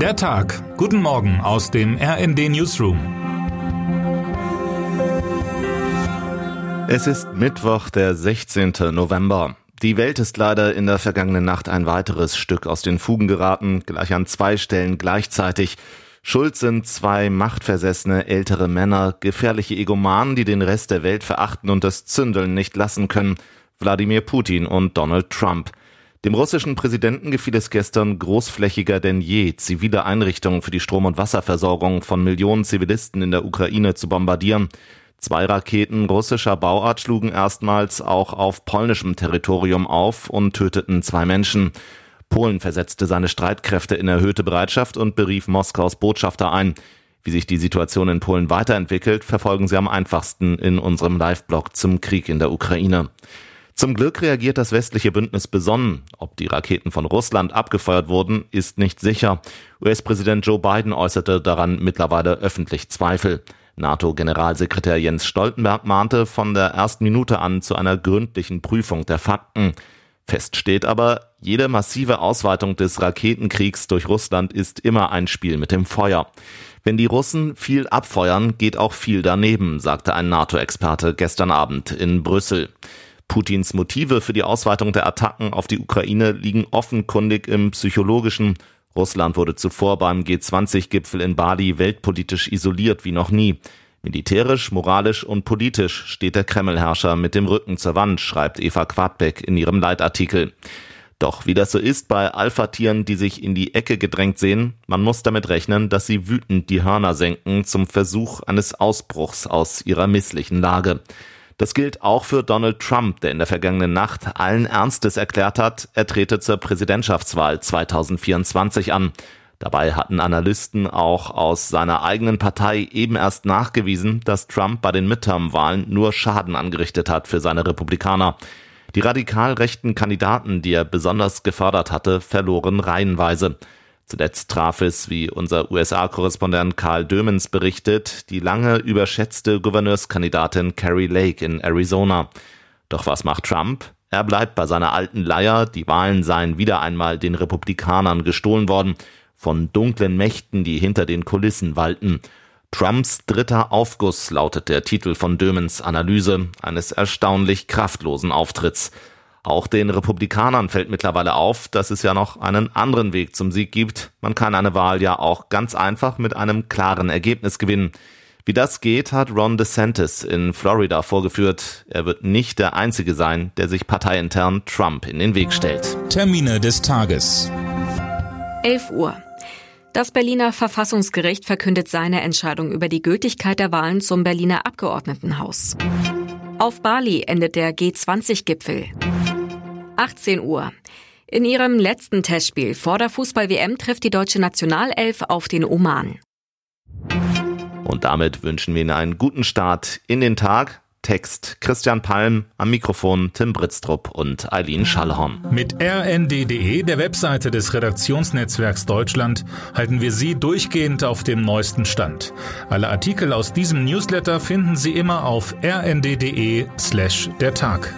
Der Tag. Guten Morgen aus dem RND Newsroom. Es ist Mittwoch, der 16. November. Die Welt ist leider in der vergangenen Nacht ein weiteres Stück aus den Fugen geraten, gleich an zwei Stellen gleichzeitig. Schuld sind zwei machtversessene ältere Männer, gefährliche Egomanen, die den Rest der Welt verachten und das Zündeln nicht lassen können. Wladimir Putin und Donald Trump. Dem russischen Präsidenten gefiel es gestern großflächiger denn je, zivile Einrichtungen für die Strom- und Wasserversorgung von Millionen Zivilisten in der Ukraine zu bombardieren. Zwei Raketen russischer Bauart schlugen erstmals auch auf polnischem Territorium auf und töteten zwei Menschen. Polen versetzte seine Streitkräfte in erhöhte Bereitschaft und berief Moskaus Botschafter ein. Wie sich die Situation in Polen weiterentwickelt, verfolgen Sie am einfachsten in unserem Live-Blog zum Krieg in der Ukraine. Zum Glück reagiert das westliche Bündnis besonnen. Ob die Raketen von Russland abgefeuert wurden, ist nicht sicher. US-Präsident Joe Biden äußerte daran mittlerweile öffentlich Zweifel. NATO-Generalsekretär Jens Stoltenberg mahnte von der ersten Minute an zu einer gründlichen Prüfung der Fakten. Fest steht aber, jede massive Ausweitung des Raketenkriegs durch Russland ist immer ein Spiel mit dem Feuer. Wenn die Russen viel abfeuern, geht auch viel daneben, sagte ein NATO-Experte gestern Abend in Brüssel. Putins Motive für die Ausweitung der Attacken auf die Ukraine liegen offenkundig im psychologischen. Russland wurde zuvor beim G20-Gipfel in Bali weltpolitisch isoliert wie noch nie. Militärisch, moralisch und politisch steht der Kremlherrscher mit dem Rücken zur Wand, schreibt Eva Quadbeck in ihrem Leitartikel. Doch wie das so ist bei Alpha-Tieren, die sich in die Ecke gedrängt sehen, man muss damit rechnen, dass sie wütend die Hörner senken zum Versuch eines Ausbruchs aus ihrer misslichen Lage. Das gilt auch für Donald Trump, der in der vergangenen Nacht allen Ernstes erklärt hat, er trete zur Präsidentschaftswahl 2024 an. Dabei hatten Analysten auch aus seiner eigenen Partei eben erst nachgewiesen, dass Trump bei den Midterm-Wahlen nur Schaden angerichtet hat für seine Republikaner. Die radikal rechten Kandidaten, die er besonders gefördert hatte, verloren reihenweise. Zuletzt traf es, wie unser USA-Korrespondent Karl Dömens berichtet, die lange überschätzte Gouverneurskandidatin Carrie Lake in Arizona. Doch was macht Trump? Er bleibt bei seiner alten Leier, die Wahlen seien wieder einmal den Republikanern gestohlen worden, von dunklen Mächten, die hinter den Kulissen walten. Trumps dritter Aufguss lautet der Titel von Dömens Analyse eines erstaunlich kraftlosen Auftritts. Auch den Republikanern fällt mittlerweile auf, dass es ja noch einen anderen Weg zum Sieg gibt. Man kann eine Wahl ja auch ganz einfach mit einem klaren Ergebnis gewinnen. Wie das geht, hat Ron DeSantis in Florida vorgeführt. Er wird nicht der Einzige sein, der sich parteiintern Trump in den Weg stellt. Termine des Tages. 11 Uhr. Das Berliner Verfassungsgericht verkündet seine Entscheidung über die Gültigkeit der Wahlen zum Berliner Abgeordnetenhaus. Auf Bali endet der G20-Gipfel. 18 Uhr. In ihrem letzten Testspiel vor der Fußball-WM trifft die deutsche Nationalelf auf den Oman. Und damit wünschen wir Ihnen einen guten Start in den Tag. Text Christian Palm, am Mikrofon Tim Britztrup und Eileen Schallhorn. Mit rnd.de, der Webseite des Redaktionsnetzwerks Deutschland, halten wir Sie durchgehend auf dem neuesten Stand. Alle Artikel aus diesem Newsletter finden Sie immer auf rnd.de slash der Tag.